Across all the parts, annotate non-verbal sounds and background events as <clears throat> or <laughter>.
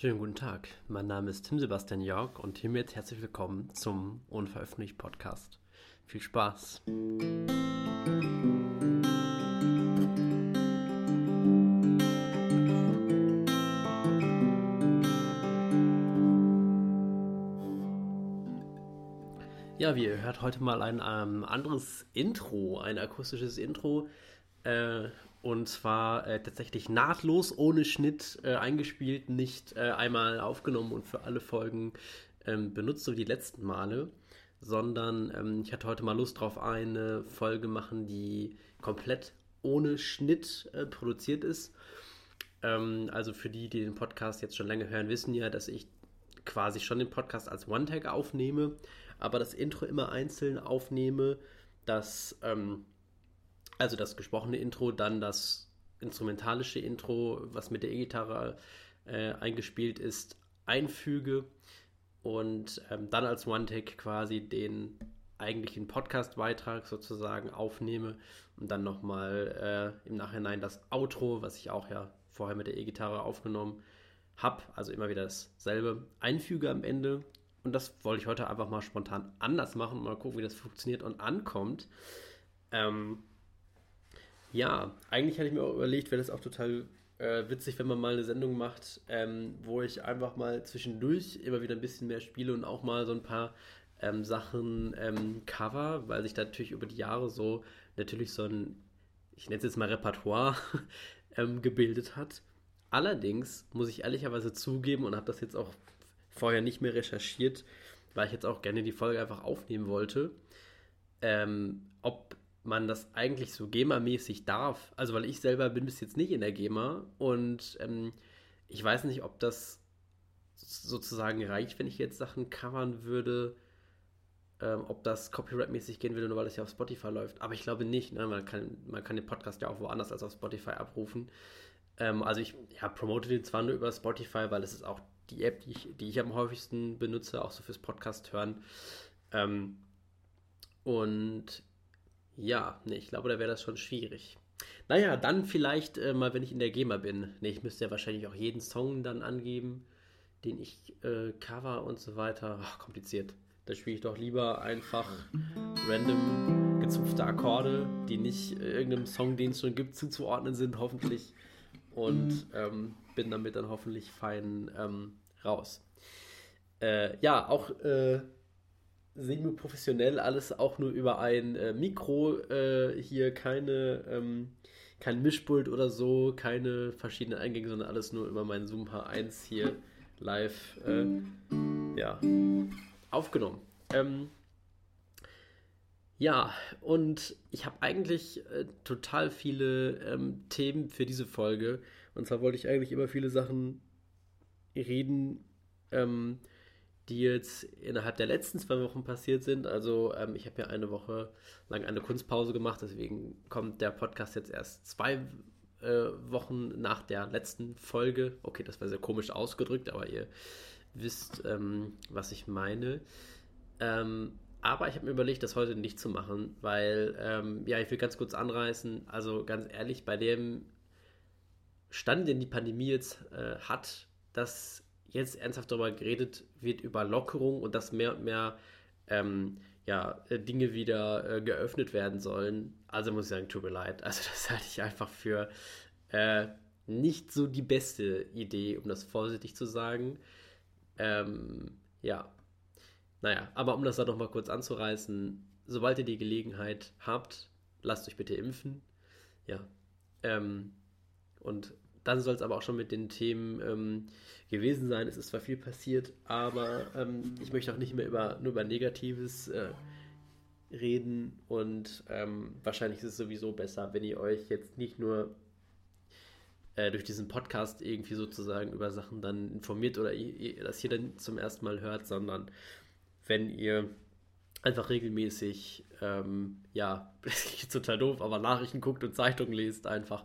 Schönen guten Tag, mein Name ist Tim Sebastian Jörg und hiermit herzlich willkommen zum Unveröffentlicht Podcast. Viel Spaß! Ja, wie ihr hört, heute mal ein ähm, anderes Intro, ein akustisches Intro. Äh, und zwar äh, tatsächlich nahtlos, ohne Schnitt äh, eingespielt, nicht äh, einmal aufgenommen und für alle Folgen ähm, benutzt, so wie die letzten Male, sondern ähm, ich hatte heute mal Lust drauf, eine Folge machen, die komplett ohne Schnitt äh, produziert ist. Ähm, also für die, die den Podcast jetzt schon länger hören, wissen ja, dass ich quasi schon den Podcast als One-Tag aufnehme, aber das Intro immer einzeln aufnehme, dass ähm, also das gesprochene Intro, dann das instrumentalische Intro, was mit der E-Gitarre äh, eingespielt ist, einfüge und ähm, dann als One-Take quasi den eigentlichen Podcast-Beitrag sozusagen aufnehme und dann nochmal äh, im Nachhinein das Outro, was ich auch ja vorher mit der E-Gitarre aufgenommen habe, also immer wieder dasselbe, einfüge am Ende. Und das wollte ich heute einfach mal spontan anders machen und mal gucken, wie das funktioniert und ankommt. Ähm, ja, eigentlich hatte ich mir auch überlegt, wäre das auch total äh, witzig, wenn man mal eine Sendung macht, ähm, wo ich einfach mal zwischendurch immer wieder ein bisschen mehr spiele und auch mal so ein paar ähm, Sachen ähm, cover, weil sich da natürlich über die Jahre so natürlich so ein, ich nenne es jetzt mal Repertoire, <laughs> ähm, gebildet hat. Allerdings muss ich ehrlicherweise zugeben und habe das jetzt auch vorher nicht mehr recherchiert, weil ich jetzt auch gerne die Folge einfach aufnehmen wollte, ähm, ob man das eigentlich so GEMA-mäßig darf. Also, weil ich selber bin bis jetzt nicht in der GEMA und ähm, ich weiß nicht, ob das sozusagen reicht, wenn ich jetzt Sachen covern würde, ähm, ob das copyright-mäßig gehen würde, nur weil es ja auf Spotify läuft. Aber ich glaube nicht. Ne? Man, kann, man kann den Podcast ja auch woanders als auf Spotify abrufen. Ähm, also ich ja, promote den zwar nur über Spotify, weil es ist auch die App, die ich, die ich am häufigsten benutze, auch so fürs Podcast hören. Ähm, und ja, nee, ich glaube, da wäre das schon schwierig. Naja, dann vielleicht äh, mal, wenn ich in der GEMA bin. Nee, ich müsste ja wahrscheinlich auch jeden Song dann angeben, den ich äh, cover und so weiter. Ach, kompliziert. Da spiele ich doch lieber einfach random gezupfte Akkorde, die nicht äh, irgendeinem Song, den es schon gibt, zuzuordnen sind, hoffentlich. Und ähm, bin damit dann hoffentlich fein ähm, raus. Äh, ja, auch äh, semi-professionell, alles auch nur über ein äh, Mikro, äh, hier keine, ähm, kein Mischpult oder so, keine verschiedenen Eingänge, sondern alles nur über meinen Zoom H1 hier live äh, ja, aufgenommen. Ähm, ja, und ich habe eigentlich äh, total viele ähm, Themen für diese Folge. Und zwar wollte ich eigentlich immer viele Sachen reden, ähm, die jetzt innerhalb der letzten zwei Wochen passiert sind. Also ähm, ich habe ja eine Woche lang eine Kunstpause gemacht, deswegen kommt der Podcast jetzt erst zwei äh, Wochen nach der letzten Folge. Okay, das war sehr komisch ausgedrückt, aber ihr wisst, ähm, was ich meine. Ähm, aber ich habe mir überlegt, das heute nicht zu machen, weil, ähm, ja, ich will ganz kurz anreißen. Also ganz ehrlich, bei dem Stand, den die Pandemie jetzt äh, hat, dass jetzt ernsthaft darüber geredet wird, über Lockerung und dass mehr und mehr ähm, ja, äh, Dinge wieder äh, geöffnet werden sollen. Also muss ich sagen, tut mir leid. Also <laughs> das halte ich einfach für äh, nicht so die beste Idee, um das vorsichtig zu sagen. Ähm, ja, naja, aber um das dann nochmal kurz anzureißen, sobald ihr die Gelegenheit habt, lasst euch bitte impfen. Ja. Ähm, und dann soll es aber auch schon mit den Themen ähm, gewesen sein. Es ist zwar viel passiert, aber ähm, ich möchte auch nicht mehr über, nur über Negatives äh, reden und ähm, wahrscheinlich ist es sowieso besser, wenn ihr euch jetzt nicht nur äh, durch diesen Podcast irgendwie sozusagen über Sachen dann informiert oder ihr, das hier dann zum ersten Mal hört, sondern wenn ihr einfach regelmäßig, ähm, ja, <laughs> das ist total doof, aber Nachrichten guckt und Zeitungen lest einfach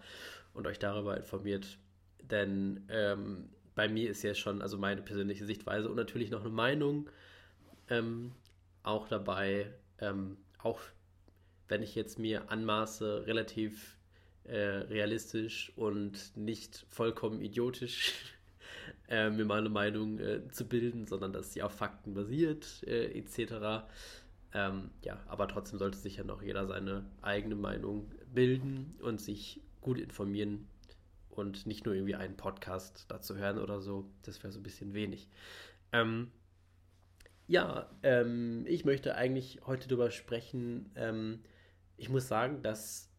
und euch darüber informiert. Denn ähm, bei mir ist ja schon, also meine persönliche Sichtweise und natürlich noch eine Meinung ähm, auch dabei, ähm, auch wenn ich jetzt mir anmaße, relativ äh, realistisch und nicht vollkommen idiotisch <laughs> äh, mir meine Meinung äh, zu bilden, sondern dass sie auf Fakten basiert, äh, etc. Ähm, ja, aber trotzdem sollte sich ja noch jeder seine eigene Meinung bilden und sich gut informieren und nicht nur irgendwie einen Podcast dazu hören oder so. Das wäre so ein bisschen wenig. Ähm, ja, ähm, ich möchte eigentlich heute darüber sprechen. Ähm, ich muss sagen, dass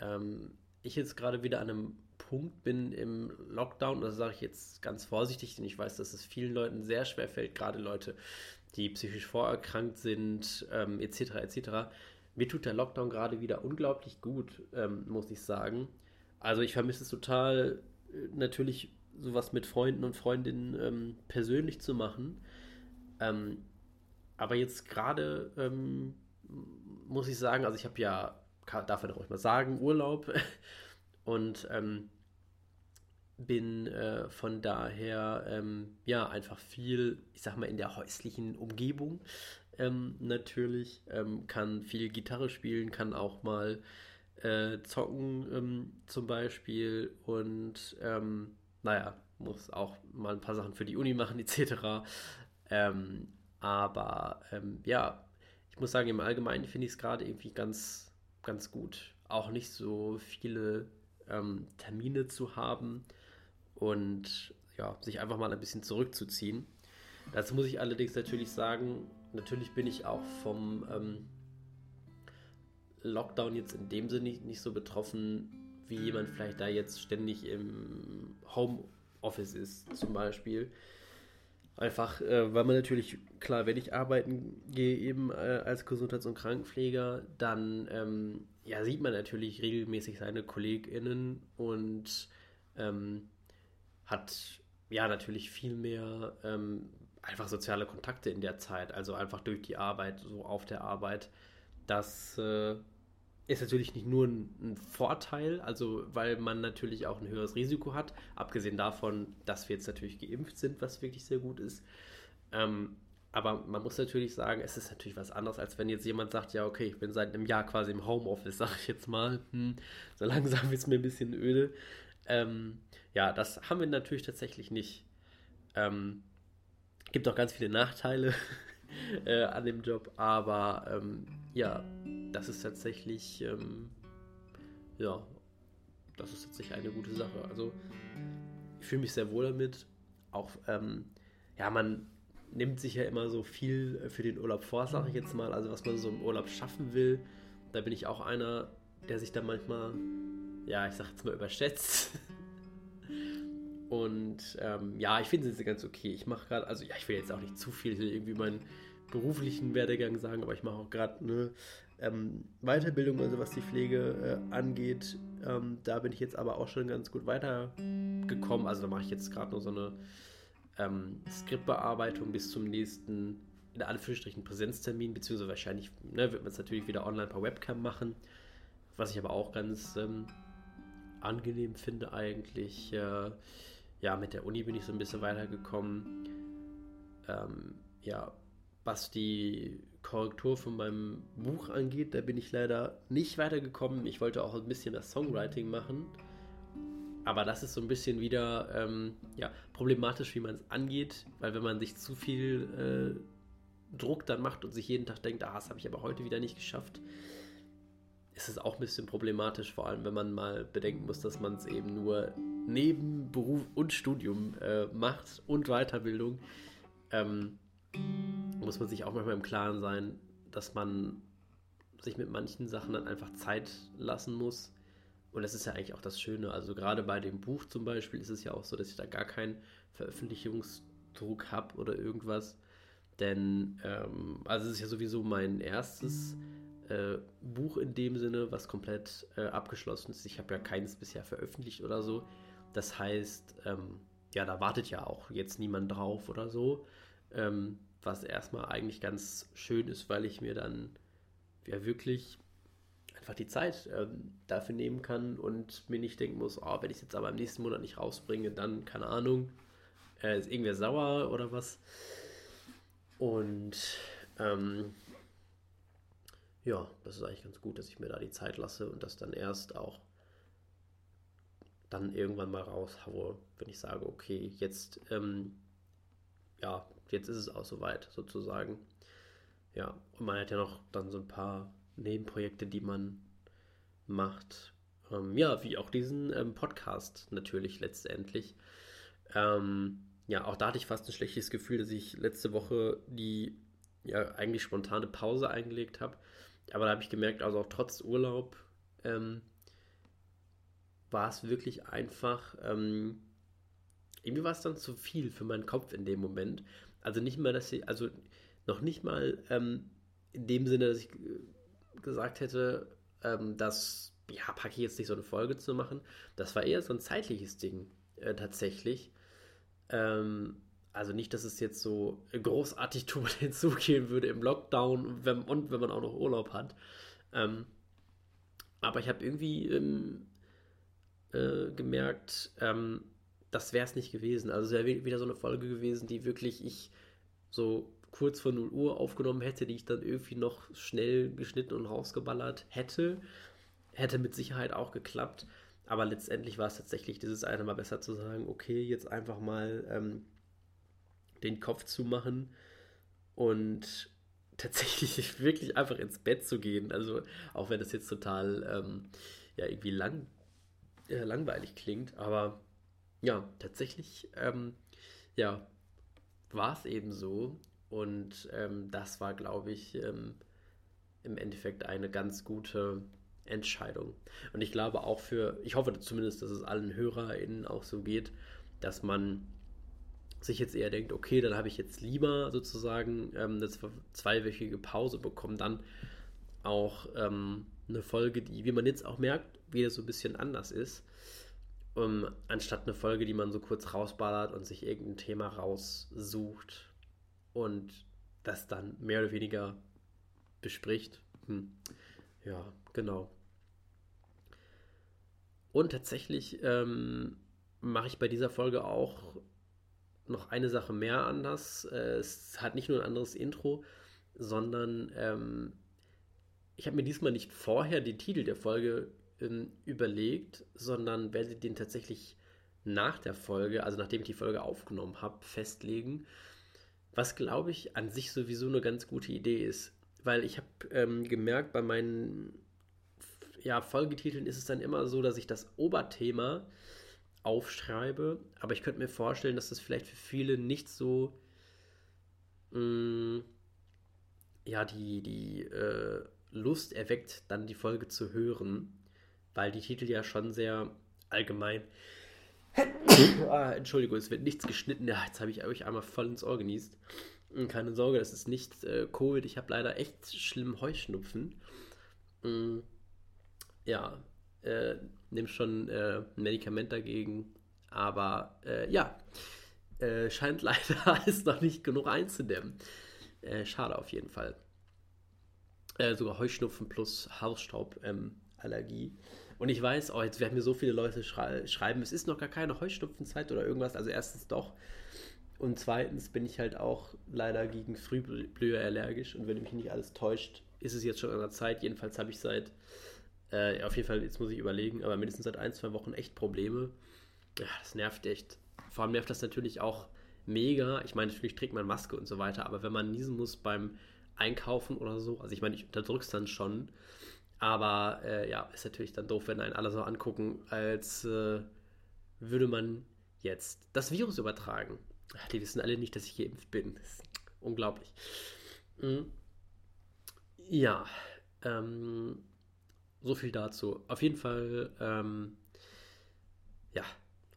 ähm, ich jetzt gerade wieder an einem Punkt bin im Lockdown, das sage ich jetzt ganz vorsichtig, denn ich weiß, dass es vielen Leuten sehr schwer fällt, gerade Leute, die psychisch vorerkrankt sind, ähm, etc. etc. Mir tut der Lockdown gerade wieder unglaublich gut, ähm, muss ich sagen. Also ich vermisse es total, äh, natürlich sowas mit Freunden und Freundinnen ähm, persönlich zu machen. Ähm, aber jetzt gerade ähm, muss ich sagen, also ich habe ja, darf man auch mal sagen, Urlaub <laughs> und ähm, bin äh, von daher ähm, ja einfach viel, ich sag mal, in der häuslichen Umgebung ähm, natürlich, ähm, kann viel Gitarre spielen, kann auch mal äh, zocken ähm, zum Beispiel und ähm, naja, muss auch mal ein paar Sachen für die Uni machen <laughs> etc. Ähm, aber ja, ich muss sagen, im Allgemeinen finde ich es gerade irgendwie ganz, ganz gut, auch nicht so viele Termine zu haben und ja, sich einfach mal ein bisschen zurückzuziehen. Dazu muss ich allerdings natürlich sagen, natürlich bin ich auch vom ähm, Lockdown jetzt in dem Sinne nicht, nicht so betroffen, wie jemand vielleicht da jetzt ständig im Homeoffice ist, zum Beispiel. Einfach, äh, weil man natürlich, klar, wenn ich arbeiten gehe, eben äh, als Gesundheits- und Krankenpfleger, dann ähm, ja, sieht man natürlich regelmäßig seine KollegInnen und ähm, hat ja natürlich viel mehr ähm, einfach soziale Kontakte in der Zeit, also einfach durch die Arbeit, so auf der Arbeit. Das äh, ist natürlich nicht nur ein, ein, Vorteil, also weil man natürlich auch ein höheres Risiko hat, abgesehen davon, dass wir jetzt natürlich geimpft sind, was wirklich sehr gut ist. Ähm, aber man muss natürlich sagen, es ist natürlich was anderes, als wenn jetzt jemand sagt, ja, okay, ich bin seit einem Jahr quasi im Homeoffice, <laughs> sag ich jetzt mal. Hm, so langsam wird es mir ein bisschen öde. Ähm, ja, das haben wir natürlich tatsächlich nicht. Ähm, gibt auch ganz viele Nachteile <laughs> äh, an dem Job, aber ähm, ja, das ist tatsächlich, ähm, ja, das ist tatsächlich eine gute Sache. Also ich fühle mich sehr wohl damit. Auch, ähm, ja, man nimmt sich ja immer so viel für den Urlaub vor, sage ich jetzt mal. Also was man so im Urlaub schaffen will, da bin ich auch einer, der sich da manchmal, ja, ich sag jetzt mal überschätzt. <laughs> Und ähm, ja, ich finde sie ganz okay. Ich mache gerade, also ja, ich will jetzt auch nicht zu viel irgendwie meinen beruflichen Werdegang sagen, aber ich mache auch gerade eine ähm, Weiterbildung, also was die Pflege äh, angeht. Ähm, da bin ich jetzt aber auch schon ganz gut weitergekommen. Also da mache ich jetzt gerade nur so eine ähm, Skriptbearbeitung bis zum nächsten, in Anführungsstrichen, Präsenztermin, beziehungsweise wahrscheinlich ne, wird man es natürlich wieder online per Webcam machen. Was ich aber auch ganz ähm, angenehm finde eigentlich. Äh, ja, mit der Uni bin ich so ein bisschen weitergekommen. Ähm, ja, was die Korrektur von meinem Buch angeht, da bin ich leider nicht weitergekommen. Ich wollte auch ein bisschen das Songwriting machen. Aber das ist so ein bisschen wieder ähm, ja, problematisch, wie man es angeht, weil wenn man sich zu viel äh, Druck dann macht und sich jeden Tag denkt, ah, das habe ich aber heute wieder nicht geschafft, ist es auch ein bisschen problematisch, vor allem wenn man mal bedenken muss, dass man es eben nur neben Beruf und Studium äh, macht und Weiterbildung. Ähm, muss man sich auch manchmal im Klaren sein, dass man sich mit manchen Sachen dann einfach Zeit lassen muss. Und das ist ja eigentlich auch das Schöne. Also gerade bei dem Buch zum Beispiel ist es ja auch so, dass ich da gar keinen Veröffentlichungsdruck habe oder irgendwas. Denn, ähm, also es ist ja sowieso mein erstes äh, Buch in dem Sinne, was komplett äh, abgeschlossen ist. Ich habe ja keines bisher veröffentlicht oder so. Das heißt, ähm, ja, da wartet ja auch jetzt niemand drauf oder so. Ähm, was erstmal eigentlich ganz schön ist, weil ich mir dann ja wirklich einfach die Zeit ähm, dafür nehmen kann und mir nicht denken muss, oh, wenn ich es jetzt aber im nächsten Monat nicht rausbringe, dann, keine Ahnung, äh, ist irgendwer sauer oder was. Und ähm, ja, das ist eigentlich ganz gut, dass ich mir da die Zeit lasse und das dann erst auch dann irgendwann mal raushaue, wenn ich sage, okay, jetzt, ähm, ja, jetzt ist es auch soweit, sozusagen. Ja, und man hat ja noch dann so ein paar Nebenprojekte, die man macht. Ähm, ja, wie auch diesen ähm, Podcast natürlich letztendlich. Ähm, ja, auch da hatte ich fast ein schlechtes Gefühl, dass ich letzte Woche die ja eigentlich spontane Pause eingelegt habe. Aber da habe ich gemerkt, also auch trotz Urlaub ähm, war es wirklich einfach, ähm, irgendwie war es dann zu viel für meinen Kopf in dem Moment. Also nicht mal, dass ich, also noch nicht mal ähm, in dem Sinne, dass ich gesagt hätte, ähm, dass, ja, packe ich jetzt nicht so eine Folge zu machen. Das war eher so ein zeitliches Ding, äh, tatsächlich. Ähm, also nicht, dass es jetzt so großartig <laughs> turbulent zugehen würde im Lockdown wenn, und wenn man auch noch Urlaub hat. Ähm, aber ich habe irgendwie ähm, äh, gemerkt, ähm, das wäre es nicht gewesen. Also es wäre wieder so eine Folge gewesen, die wirklich ich so kurz vor 0 Uhr aufgenommen hätte, die ich dann irgendwie noch schnell geschnitten und rausgeballert hätte. Hätte mit Sicherheit auch geklappt. Aber letztendlich war es tatsächlich dieses eine Mal besser zu sagen, okay, jetzt einfach mal ähm, den Kopf zu machen und tatsächlich <laughs> wirklich einfach ins Bett zu gehen. Also auch wenn das jetzt total ähm, ja irgendwie lang, äh, langweilig klingt, aber ja, tatsächlich ähm, ja, war es eben so. Und ähm, das war, glaube ich, ähm, im Endeffekt eine ganz gute Entscheidung. Und ich glaube auch für, ich hoffe zumindest, dass es allen HörerInnen auch so geht, dass man sich jetzt eher denkt, okay, dann habe ich jetzt lieber sozusagen ähm, eine zweiwöchige Pause bekommen, dann auch ähm, eine Folge, die, wie man jetzt auch merkt, wieder so ein bisschen anders ist, um, anstatt eine Folge, die man so kurz rausballert und sich irgendein Thema raussucht und das dann mehr oder weniger bespricht. Hm. Ja, genau. Und tatsächlich ähm, mache ich bei dieser Folge auch noch eine Sache mehr anders. Äh, es hat nicht nur ein anderes Intro, sondern ähm, ich habe mir diesmal nicht vorher den Titel der Folge ähm, überlegt, sondern werde den tatsächlich nach der Folge, also nachdem ich die Folge aufgenommen habe, festlegen. Was glaube ich an sich sowieso eine ganz gute Idee ist. Weil ich habe ähm, gemerkt, bei meinen ja, Folgetiteln ist es dann immer so, dass ich das Oberthema aufschreibe, aber ich könnte mir vorstellen, dass das vielleicht für viele nicht so mh, mm, ja, die, die äh, Lust erweckt, dann die Folge zu hören, weil die Titel ja schon sehr allgemein. <coughs> ah, Entschuldigung, es wird nichts geschnitten. Ja, jetzt habe ich euch einmal voll ins Ohr genießt. Keine Sorge, das ist nicht äh, Covid. Ich habe leider echt schlimm Heuschnupfen. Mm, ja, äh, nehme schon äh, ein Medikament dagegen. Aber äh, ja, äh, scheint <laughs> leider es noch nicht genug einzudämmen. Äh, schade auf jeden Fall. Äh, sogar Heuschnupfen plus Hausstauballergie. Ähm, und ich weiß, oh, jetzt werden mir so viele Leute schrei schreiben, es ist noch gar keine Heuschnupfenzeit oder irgendwas. Also erstens doch. Und zweitens bin ich halt auch leider gegen Frühblüher allergisch. Und wenn mich nicht alles täuscht, ist es jetzt schon an der Zeit. Jedenfalls habe ich seit äh, auf jeden Fall, jetzt muss ich überlegen, aber mindestens seit ein, zwei Wochen echt Probleme. Ja, das nervt echt. Vor allem nervt das natürlich auch mega. Ich meine, natürlich trägt man Maske und so weiter, aber wenn man niesen muss beim Einkaufen oder so, also ich meine, ich unterdrück's dann schon, aber äh, ja, ist natürlich dann doof, wenn einen alle so angucken, als äh, würde man jetzt das Virus übertragen. Die wissen alle nicht, dass ich geimpft bin. Unglaublich. Mhm. Ja, ähm, so viel dazu. Auf jeden Fall, ähm, ja,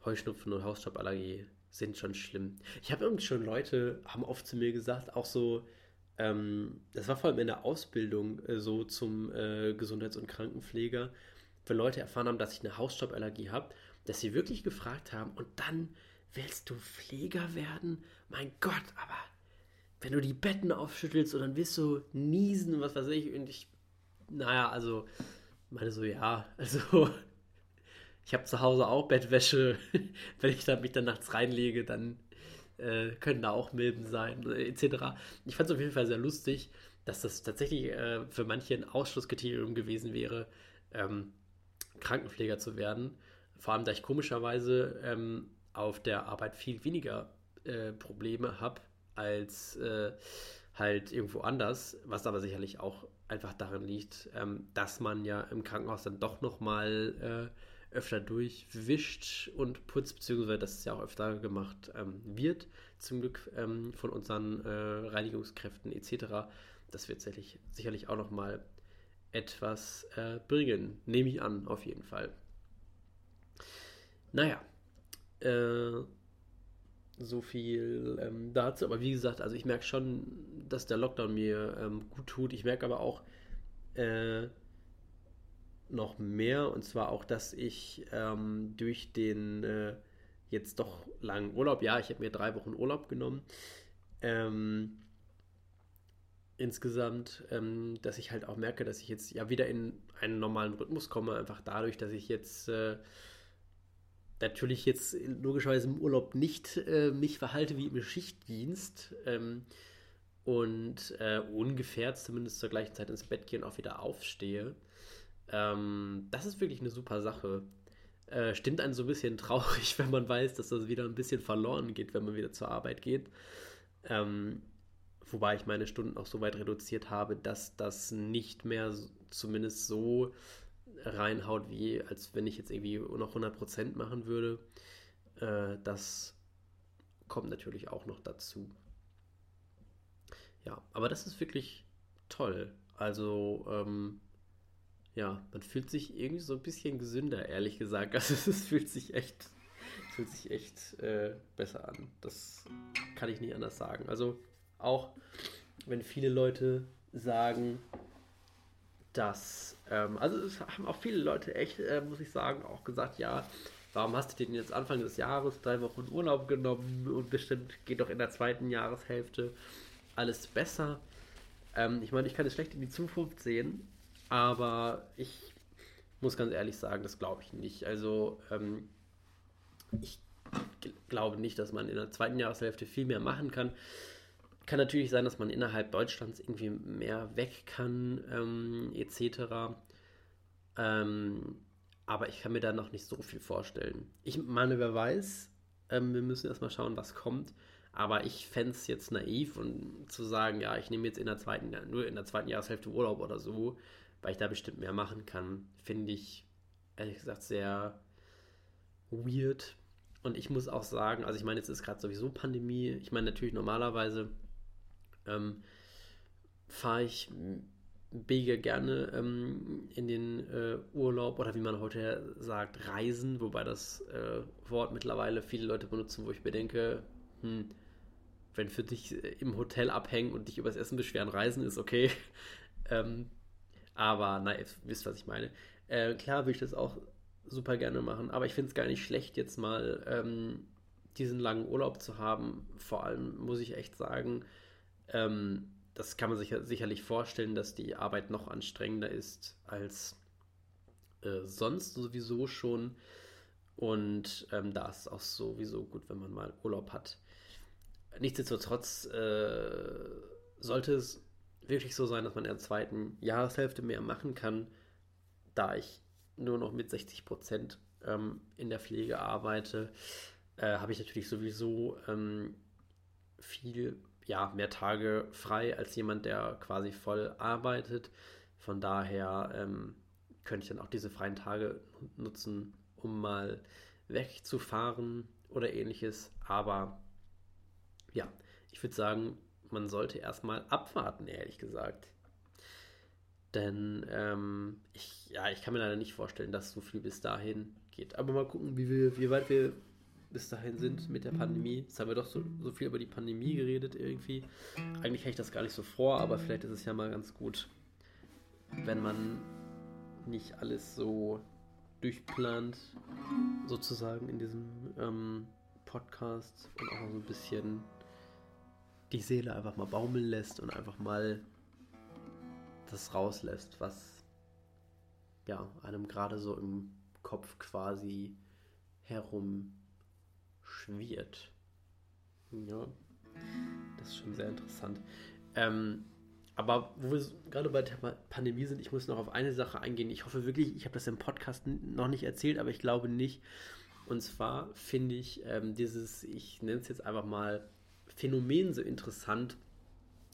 Heuschnupfen und Hausstauballergie sind schon schlimm. Ich habe irgendwie schon Leute, haben oft zu mir gesagt, auch so, ähm, das war vor allem in der Ausbildung äh, so zum äh, Gesundheits- und Krankenpfleger, wenn Leute erfahren haben, dass ich eine Hausstauballergie habe, dass sie wirklich gefragt haben, und dann willst du Pfleger werden? Mein Gott, aber wenn du die Betten aufschüttelst und dann wirst du niesen was weiß ich, und ich, naja, also meine so, ja, also <laughs> ich habe zu Hause auch Bettwäsche. <laughs> Wenn ich da mich dann nachts reinlege, dann äh, können da auch Milben sein, etc. Ich fand es auf jeden Fall sehr lustig, dass das tatsächlich äh, für manche ein Ausschlusskriterium gewesen wäre, ähm, Krankenpfleger zu werden. vor allem, da ich komischerweise ähm, auf der Arbeit viel weniger äh, Probleme habe als äh, halt irgendwo anders, was aber sicherlich auch einfach daran liegt, ähm, dass man ja im Krankenhaus dann doch nochmal äh, öfter durchwischt und putzt, beziehungsweise dass es ja auch öfter gemacht ähm, wird, zum Glück ähm, von unseren äh, Reinigungskräften etc. Das wird sicherlich, sicherlich auch nochmal etwas äh, bringen, nehme ich an, auf jeden Fall. Naja, äh, so viel ähm, dazu. Aber wie gesagt, also ich merke schon, dass der Lockdown mir ähm, gut tut. Ich merke aber auch äh, noch mehr und zwar auch, dass ich ähm, durch den äh, jetzt doch langen Urlaub, ja, ich habe mir drei Wochen Urlaub genommen, ähm, insgesamt, ähm, dass ich halt auch merke, dass ich jetzt ja wieder in einen normalen Rhythmus komme, einfach dadurch, dass ich jetzt äh, natürlich jetzt logischerweise im Urlaub nicht äh, mich verhalte wie im Schichtdienst ähm, und äh, ungefähr zumindest zur gleichen Zeit ins Bett gehe und auch wieder aufstehe. Ähm, das ist wirklich eine super Sache. Äh, stimmt einen so ein bisschen <laughs> traurig, wenn man weiß, dass das wieder ein bisschen verloren geht, wenn man wieder zur Arbeit geht. Ähm, wobei ich meine Stunden auch so weit reduziert habe, dass das nicht mehr zumindest so reinhaut, wie als wenn ich jetzt irgendwie noch 100% machen würde. Äh, das kommt natürlich auch noch dazu. Ja, aber das ist wirklich toll. Also, ähm, ja, man fühlt sich irgendwie so ein bisschen gesünder, ehrlich gesagt. <laughs> Also es fühlt sich echt, fühlt sich echt äh, besser an. Das kann ich nicht anders sagen. Also auch wenn viele Leute sagen, dass, ähm, also es haben auch viele Leute echt, äh, muss ich sagen, auch gesagt, ja, warum hast du den jetzt Anfang des Jahres drei Wochen Urlaub genommen und bestimmt geht doch in der zweiten Jahreshälfte alles besser. Ähm, ich meine, ich kann es schlecht in die Zukunft sehen, aber ich muss ganz ehrlich sagen, das glaube ich nicht. Also ähm, ich glaube nicht, dass man in der zweiten Jahreshälfte viel mehr machen kann. Kann natürlich sein, dass man innerhalb Deutschlands irgendwie mehr weg kann, ähm, etc. Ähm, aber ich kann mir da noch nicht so viel vorstellen. Ich meine, wer weiß, ähm, wir müssen erstmal schauen, was kommt. Aber ich fände es jetzt naiv und zu sagen, ja, ich nehme jetzt in der zweiten, nur in der zweiten Jahreshälfte Urlaub oder so, weil ich da bestimmt mehr machen kann, finde ich ehrlich gesagt sehr weird. Und ich muss auch sagen, also ich meine, jetzt ist gerade sowieso Pandemie. Ich meine, natürlich normalerweise ähm, fahre ich mega gerne ähm, in den äh, Urlaub oder wie man heute sagt, reisen, wobei das äh, Wort mittlerweile viele Leute benutzen, wo ich mir denke, hm, wenn für dich äh, im Hotel abhängen und dich übers Essen beschweren, reisen ist okay. <laughs> ähm, aber na, ihr wisst, was ich meine. Äh, klar würde ich das auch super gerne machen, aber ich finde es gar nicht schlecht, jetzt mal ähm, diesen langen Urlaub zu haben. Vor allem muss ich echt sagen, ähm, das kann man sich sicherlich vorstellen, dass die Arbeit noch anstrengender ist als äh, sonst sowieso schon. Und ähm, da ist es auch sowieso gut, wenn man mal Urlaub hat. Nichtsdestotrotz äh, sollte es wirklich so sein, dass man in der zweiten Jahreshälfte mehr machen kann, da ich nur noch mit 60 Prozent ähm, in der Pflege arbeite, äh, habe ich natürlich sowieso ähm, viel ja, mehr Tage frei als jemand, der quasi voll arbeitet. Von daher ähm, könnte ich dann auch diese freien Tage nutzen, um mal wegzufahren oder ähnliches. Aber ja, ich würde sagen, man sollte erstmal abwarten, ehrlich gesagt. Denn ähm, ich, ja, ich kann mir leider nicht vorstellen, dass so viel bis dahin geht. Aber mal gucken, wie, wir, wie weit wir bis dahin sind mit der Pandemie. Jetzt haben wir doch so, so viel über die Pandemie geredet irgendwie. Eigentlich hätte ich das gar nicht so vor, aber vielleicht ist es ja mal ganz gut, wenn man nicht alles so durchplant, sozusagen in diesem ähm, Podcast und auch mal so ein bisschen die Seele einfach mal baumeln lässt und einfach mal das rauslässt, was ja einem gerade so im Kopf quasi herum schwirrt. Ja, das ist schon sehr interessant. Ähm, aber wo wir gerade bei der Pandemie sind, ich muss noch auf eine Sache eingehen. Ich hoffe wirklich, ich habe das im Podcast noch nicht erzählt, aber ich glaube nicht. Und zwar finde ich ähm, dieses, ich nenne es jetzt einfach mal Phänomen so interessant.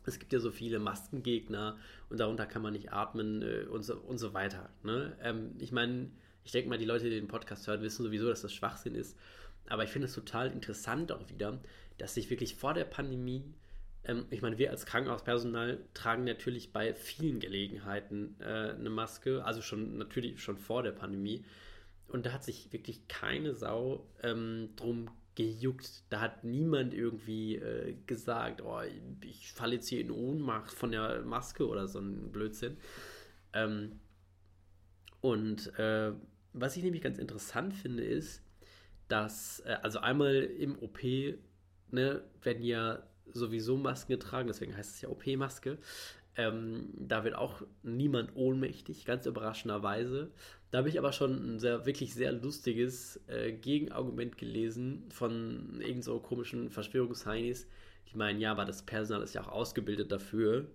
Es gibt ja so viele Maskengegner und darunter kann man nicht atmen äh, und, so, und so weiter. Ne? Ähm, ich meine, ich denke mal, die Leute, die den Podcast hören, wissen sowieso, dass das Schwachsinn ist. Aber ich finde es total interessant auch wieder, dass sich wirklich vor der Pandemie ähm, ich meine, wir als Krankenhauspersonal tragen natürlich bei vielen Gelegenheiten äh, eine Maske, also schon natürlich schon vor der Pandemie. Und da hat sich wirklich keine Sau ähm, drum gejuckt. Da hat niemand irgendwie äh, gesagt, oh, ich falle jetzt hier in Ohnmacht von der Maske oder so ein Blödsinn. Ähm, und äh, was ich nämlich ganz interessant finde, ist, dass, äh, also einmal im OP, ne, wenn ja sowieso Masken getragen, deswegen heißt es ja OP-Maske. Ähm, da wird auch niemand ohnmächtig, ganz überraschenderweise. Da habe ich aber schon ein sehr, wirklich sehr lustiges äh, Gegenargument gelesen von irgend so komischen Verschwörungsheinis, die meinen, ja, aber das Personal ist ja auch ausgebildet dafür.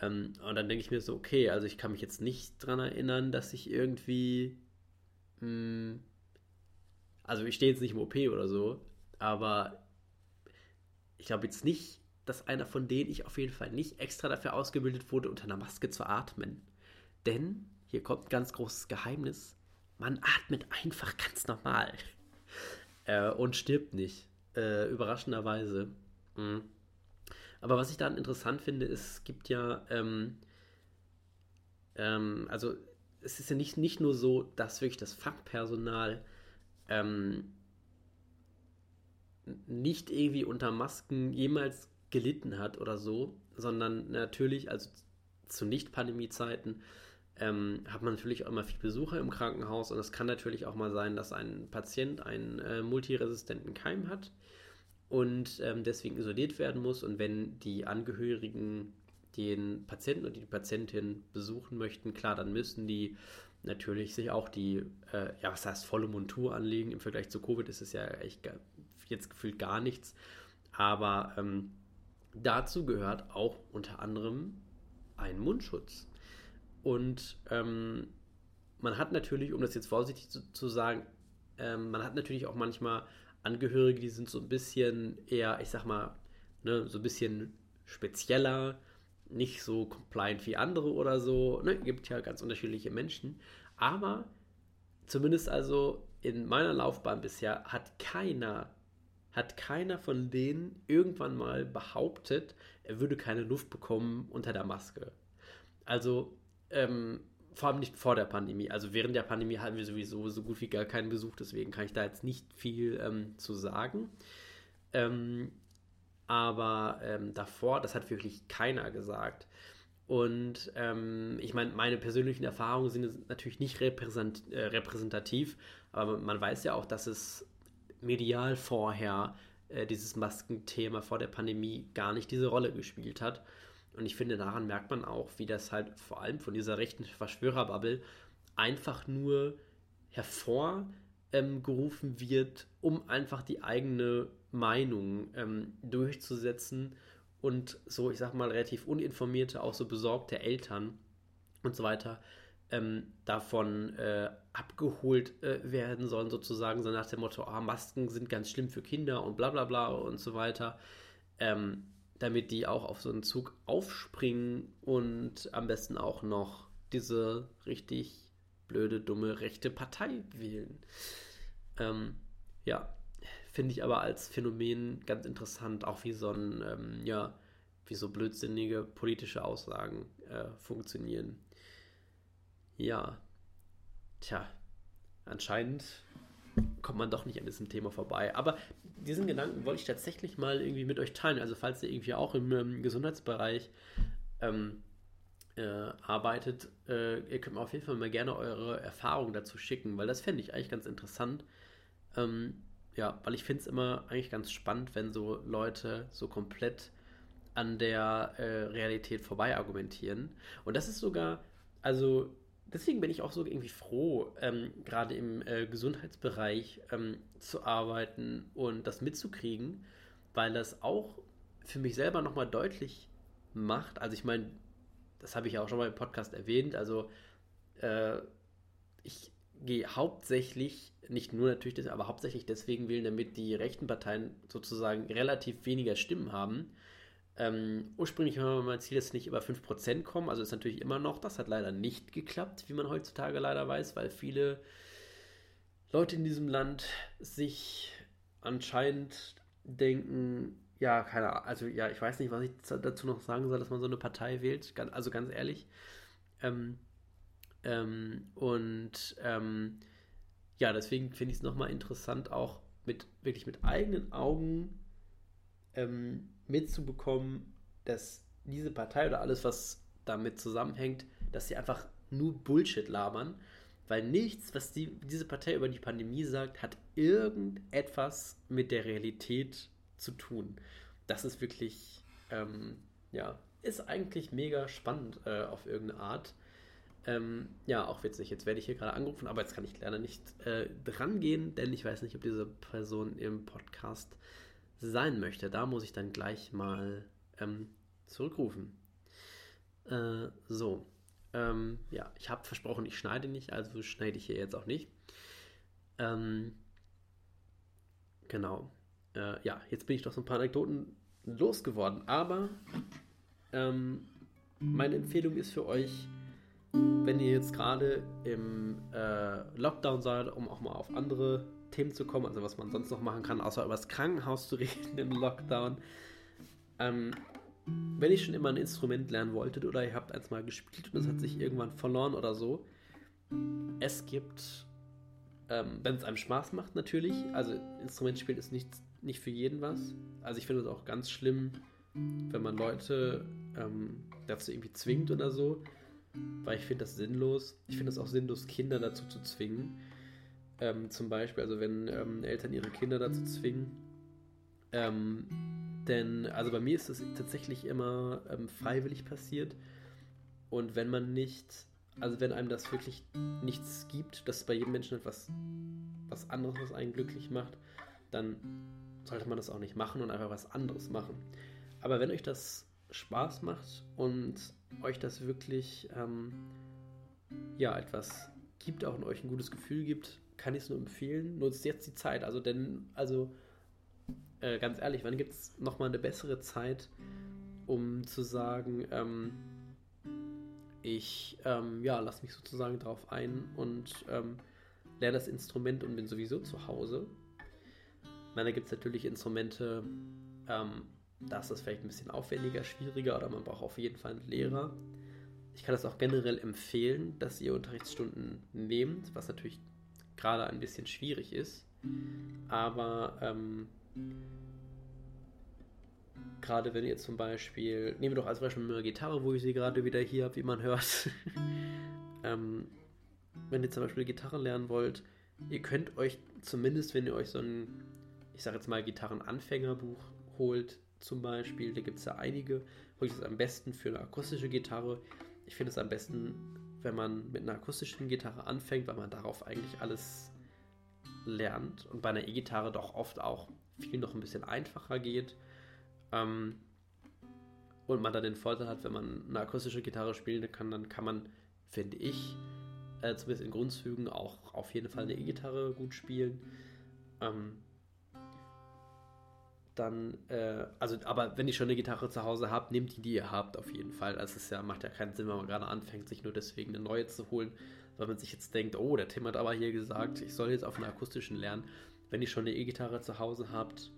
Ähm, und dann denke ich mir so, okay, also ich kann mich jetzt nicht dran erinnern, dass ich irgendwie. Mh, hm, also ich stehe jetzt nicht im OP oder so, aber ich glaube jetzt nicht, dass einer von denen ich auf jeden Fall nicht extra dafür ausgebildet wurde, unter einer Maske zu atmen. Denn, hier kommt ein ganz großes Geheimnis, man atmet einfach ganz normal <laughs> äh, und stirbt nicht. Äh, überraschenderweise. Mhm. Aber was ich dann interessant finde, ist, es gibt ja, ähm, ähm, also es ist ja nicht, nicht nur so, dass wirklich das Fachpersonal ähm, nicht irgendwie unter Masken jemals gelitten hat oder so, sondern natürlich, also zu Nicht-Pandemie-Zeiten, ähm, hat man natürlich auch immer viel Besucher im Krankenhaus und es kann natürlich auch mal sein, dass ein Patient einen äh, multiresistenten Keim hat und ähm, deswegen isoliert werden muss und wenn die Angehörigen den Patienten und die Patientin besuchen möchten, klar, dann müssen die natürlich sich auch die, äh, ja, was heißt volle Montur anlegen. Im Vergleich zu Covid ist es ja echt jetzt gefühlt gar nichts. Aber ähm, dazu gehört auch unter anderem ein Mundschutz. Und ähm, man hat natürlich, um das jetzt vorsichtig zu, zu sagen, ähm, man hat natürlich auch manchmal Angehörige, die sind so ein bisschen eher, ich sag mal, ne, so ein bisschen spezieller, nicht so compliant wie andere oder so. Ne, gibt ja ganz unterschiedliche Menschen. Aber zumindest also in meiner Laufbahn bisher hat keiner hat keiner von denen irgendwann mal behauptet, er würde keine Luft bekommen unter der Maske. Also, ähm, vor allem nicht vor der Pandemie. Also während der Pandemie hatten wir sowieso so gut wie gar keinen Besuch, deswegen kann ich da jetzt nicht viel ähm, zu sagen. Ähm, aber ähm, davor, das hat wirklich keiner gesagt. Und ähm, ich meine, meine persönlichen Erfahrungen sind natürlich nicht repräsent, äh, repräsentativ, aber man weiß ja auch, dass es medial vorher äh, dieses Maskenthema vor der Pandemie gar nicht diese Rolle gespielt hat. Und ich finde, daran merkt man auch, wie das halt vor allem von dieser rechten Verschwörerbubble einfach nur hervorgerufen ähm, wird, um einfach die eigene Meinung ähm, durchzusetzen und so, ich sag mal, relativ uninformierte, auch so besorgte Eltern und so weiter ähm, davon äh, abgeholt äh, werden sollen, sozusagen, so nach dem Motto, ah, Masken sind ganz schlimm für Kinder und bla bla bla und so weiter, ähm, damit die auch auf so einen Zug aufspringen und am besten auch noch diese richtig blöde, dumme rechte Partei wählen. Ähm, ja, finde ich aber als Phänomen ganz interessant, auch wie so ein, ähm, ja, wie so blödsinnige politische Aussagen äh, funktionieren. Ja, tja, anscheinend kommt man doch nicht an diesem Thema vorbei. Aber diesen Gedanken wollte ich tatsächlich mal irgendwie mit euch teilen. Also falls ihr irgendwie auch im ähm, Gesundheitsbereich ähm, äh, arbeitet, äh, ihr könnt mir auf jeden Fall mal gerne eure Erfahrungen dazu schicken, weil das fände ich eigentlich ganz interessant. Ähm, ja, weil ich finde es immer eigentlich ganz spannend, wenn so Leute so komplett an der äh, Realität vorbei argumentieren. Und das ist sogar, also deswegen bin ich auch so irgendwie froh, ähm, gerade im äh, Gesundheitsbereich ähm, zu arbeiten und das mitzukriegen, weil das auch für mich selber nochmal deutlich macht. Also ich meine, das habe ich ja auch schon mal im Podcast erwähnt. Also äh, ich hauptsächlich, nicht nur natürlich, das, aber hauptsächlich deswegen wählen, damit die rechten Parteien sozusagen relativ weniger Stimmen haben. Ähm, ursprünglich war mein Ziel, dass nicht über 5% kommen, also ist natürlich immer noch, das hat leider nicht geklappt, wie man heutzutage leider weiß, weil viele Leute in diesem Land sich anscheinend denken, ja, keine Ahnung, also ja, ich weiß nicht, was ich dazu noch sagen soll, dass man so eine Partei wählt, also ganz ehrlich. Ähm, ähm, und ähm, ja, deswegen finde ich es nochmal interessant, auch mit wirklich mit eigenen Augen ähm, mitzubekommen, dass diese Partei oder alles, was damit zusammenhängt, dass sie einfach nur Bullshit labern, weil nichts, was die, diese Partei über die Pandemie sagt, hat irgendetwas mit der Realität zu tun. Das ist wirklich, ähm, ja, ist eigentlich mega spannend äh, auf irgendeine Art. Ähm, ja, auch witzig. Jetzt werde ich hier gerade angerufen, aber jetzt kann ich leider nicht äh, dran gehen, denn ich weiß nicht, ob diese Person im Podcast sein möchte. Da muss ich dann gleich mal ähm, zurückrufen. Äh, so. Ähm, ja, ich habe versprochen, ich schneide nicht, also schneide ich hier jetzt auch nicht. Ähm, genau. Äh, ja, jetzt bin ich doch so ein paar Anekdoten losgeworden, aber ähm, meine Empfehlung ist für euch, wenn ihr jetzt gerade im äh, Lockdown seid, um auch mal auf andere Themen zu kommen, also was man sonst noch machen kann, außer über das Krankenhaus zu <laughs> reden im Lockdown. Ähm, wenn ihr schon immer ein Instrument lernen wolltet oder ihr habt eins mal gespielt und es hat sich irgendwann verloren oder so, es gibt, ähm, wenn es einem Spaß macht natürlich, also Instrument spielen ist nicht, nicht für jeden was. Also ich finde es auch ganz schlimm, wenn man Leute ähm, dazu irgendwie zwingt oder so weil ich finde das sinnlos. Ich finde es auch sinnlos, Kinder dazu zu zwingen. Ähm, zum Beispiel, also wenn ähm, Eltern ihre Kinder dazu zwingen. Ähm, denn, also bei mir ist es tatsächlich immer ähm, freiwillig passiert. Und wenn man nicht, also wenn einem das wirklich nichts gibt, dass bei jedem Menschen etwas was anderes, was einen glücklich macht, dann sollte man das auch nicht machen und einfach was anderes machen. Aber wenn euch das Spaß macht und euch das wirklich ähm, ja etwas gibt, auch in euch ein gutes Gefühl gibt, kann ich es nur empfehlen. Nutzt jetzt die Zeit. Also denn, also äh, ganz ehrlich, wann gibt es nochmal eine bessere Zeit, um zu sagen, ähm, ich ähm, ja, lasse mich sozusagen drauf ein und ähm, lerne das Instrument und bin sowieso zu Hause. Ich meine, da gibt es natürlich Instrumente, ähm, da ist das vielleicht ein bisschen aufwendiger, schwieriger oder man braucht auf jeden Fall einen Lehrer. Ich kann das auch generell empfehlen, dass ihr Unterrichtsstunden nehmt, was natürlich gerade ein bisschen schwierig ist. Aber ähm, gerade wenn ihr zum Beispiel, nehmen wir doch als Beispiel eine Gitarre, wo ich sie gerade wieder hier habe, wie man hört. <laughs> ähm, wenn ihr zum Beispiel Gitarre lernen wollt, ihr könnt euch zumindest, wenn ihr euch so ein, ich sage jetzt mal, Gitarrenanfängerbuch holt, zum Beispiel. Da gibt es ja einige. Wo ich es am besten für eine akustische Gitarre. Ich finde es am besten, wenn man mit einer akustischen Gitarre anfängt, weil man darauf eigentlich alles lernt und bei einer E-Gitarre doch oft auch viel noch ein bisschen einfacher geht. Ähm, und man dann den Vorteil hat, wenn man eine akustische Gitarre spielen kann, dann kann man, finde ich, äh, zumindest in Grundzügen auch auf jeden Fall eine E-Gitarre gut spielen. Ähm, dann, äh, also, aber wenn ihr schon eine Gitarre zu Hause habt, nehmt die, die ihr habt, auf jeden Fall. Also es ja, macht ja keinen Sinn, wenn man gerade anfängt, sich nur deswegen eine neue zu holen, weil man sich jetzt denkt, oh, der Tim hat aber hier gesagt, ich soll jetzt auf einer akustischen lernen. Wenn ihr schon eine E-Gitarre zu Hause habt,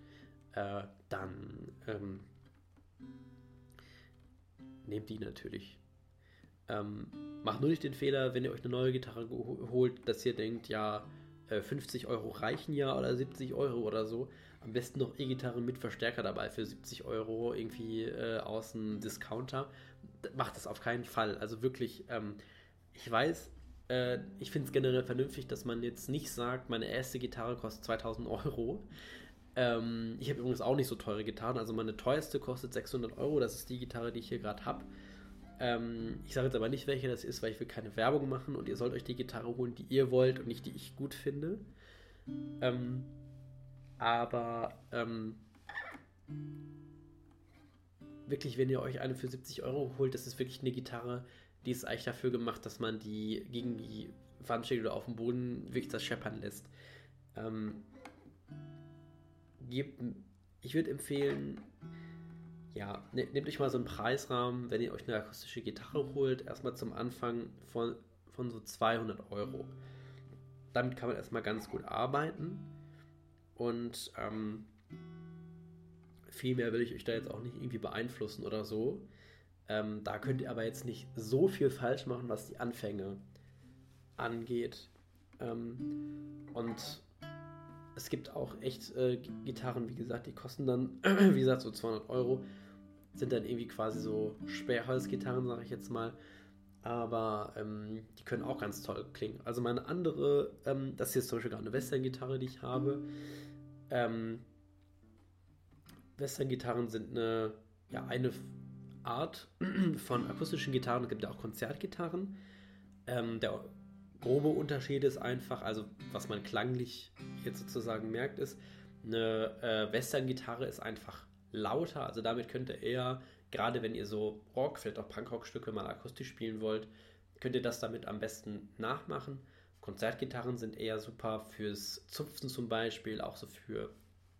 äh, dann ähm, nehmt die natürlich. Ähm, macht nur nicht den Fehler, wenn ihr euch eine neue Gitarre holt, dass ihr denkt, ja, 50 äh, Euro reichen ja oder 70 Euro oder so am besten noch E-Gitarre mit Verstärker dabei für 70 Euro irgendwie äh, aus einem Discounter. Macht das auf keinen Fall. Also wirklich, ähm, ich weiß, äh, ich finde es generell vernünftig, dass man jetzt nicht sagt, meine erste Gitarre kostet 2000 Euro. Ähm, ich habe übrigens auch nicht so teure Gitarren. Also meine teuerste kostet 600 Euro. Das ist die Gitarre, die ich hier gerade habe. Ähm, ich sage jetzt aber nicht, welche das ist, weil ich will keine Werbung machen und ihr sollt euch die Gitarre holen, die ihr wollt und nicht die ich gut finde. Ähm, aber ähm, wirklich, wenn ihr euch eine für 70 Euro holt, das ist wirklich eine Gitarre, die ist eigentlich dafür gemacht, dass man die gegen die Wand steht oder auf dem Boden wirklich das scheppern lässt. Ähm, gebt, ich würde empfehlen, ja, ne, nehmt euch mal so einen Preisrahmen, wenn ihr euch eine akustische Gitarre holt, erstmal zum Anfang von, von so 200 Euro. Damit kann man erstmal ganz gut arbeiten und ähm, viel mehr will ich euch da jetzt auch nicht irgendwie beeinflussen oder so. Ähm, da könnt ihr aber jetzt nicht so viel falsch machen, was die Anfänge angeht. Ähm, und es gibt auch echt äh, Gitarren, wie gesagt, die kosten dann, <clears throat> wie gesagt, so 200 Euro. Sind dann irgendwie quasi so Sperrholzgitarren, sage ich jetzt mal. Aber ähm, die können auch ganz toll klingen. Also meine andere, ähm, das hier ist zum Beispiel gerade eine Western-Gitarre, die ich habe. Ähm, Western-Gitarren sind eine, ja, eine Art <clears throat> von akustischen Gitarren. Es gibt ja auch Konzertgitarren. Ähm, der grobe Unterschied ist einfach, also was man klanglich jetzt sozusagen merkt, ist, eine äh, Western-Gitarre ist einfach lauter. Also damit könnt ihr eher, gerade wenn ihr so Rock, vielleicht auch Punkrock-Stücke mal akustisch spielen wollt, könnt ihr das damit am besten nachmachen. Konzertgitarren sind eher super fürs Zupfen zum Beispiel, auch so für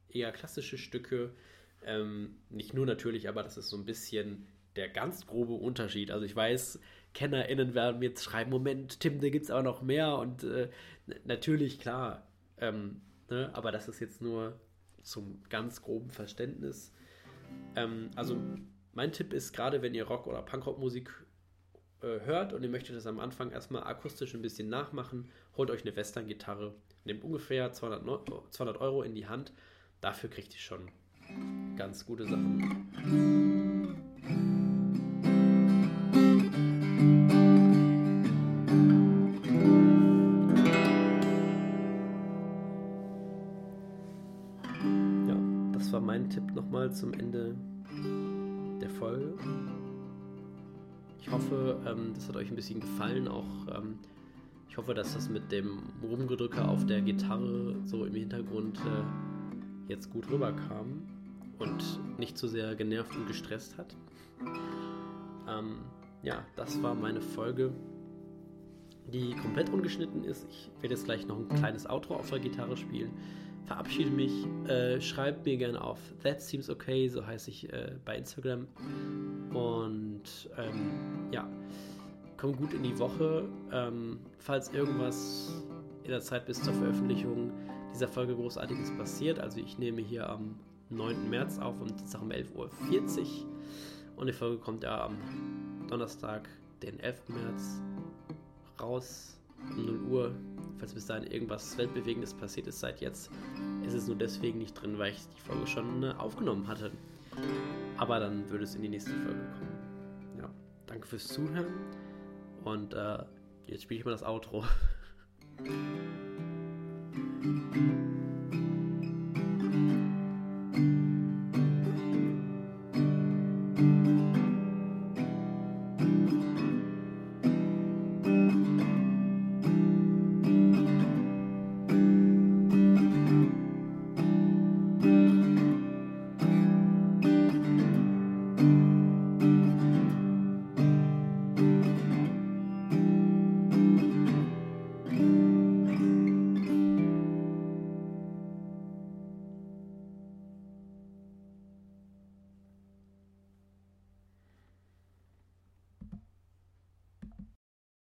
eher klassische Stücke. Ähm, nicht nur natürlich, aber das ist so ein bisschen der ganz grobe Unterschied. Also ich weiß, KennerInnen werden jetzt schreiben, Moment, Tim, da gibt es aber noch mehr und äh, natürlich, klar, ähm, ne, aber das ist jetzt nur zum ganz groben Verständnis. Ähm, also mein Tipp ist, gerade wenn ihr Rock- oder Punkrock-Musik äh, hört und ihr möchtet das am Anfang erstmal akustisch ein bisschen nachmachen, holt euch eine Western-Gitarre, nehmt ungefähr 200, 200 Euro in die Hand, dafür kriegt ihr schon ganz gute Sachen. mein Tipp nochmal zum Ende Folge. Ich hoffe, ähm, das hat euch ein bisschen gefallen. Auch ähm, ich hoffe, dass das mit dem Rumgedrücke auf der Gitarre so im Hintergrund äh, jetzt gut rüberkam und nicht zu sehr genervt und gestresst hat. Ähm, ja, das war meine Folge, die komplett ungeschnitten ist. Ich werde jetzt gleich noch ein kleines Outro auf der Gitarre spielen verabschiede mich. Äh, schreibt mir gerne auf That Seems Okay, so heiße ich äh, bei Instagram. Und ähm, ja, kommt gut in die Woche. Ähm, falls irgendwas in der Zeit bis zur Veröffentlichung dieser Folge Großartiges passiert, also ich nehme hier am 9. März auf um Dienstag um 11.40 Uhr und die Folge kommt ja am Donnerstag, den 11. März raus um 0 Uhr. Falls bis dahin irgendwas Weltbewegendes passiert ist seit jetzt, ist es nur deswegen nicht drin, weil ich die Folge schon äh, aufgenommen hatte. Aber dann würde es in die nächste Folge kommen. Ja, danke fürs Zuhören und äh, jetzt spiele ich mal das Outro. <laughs>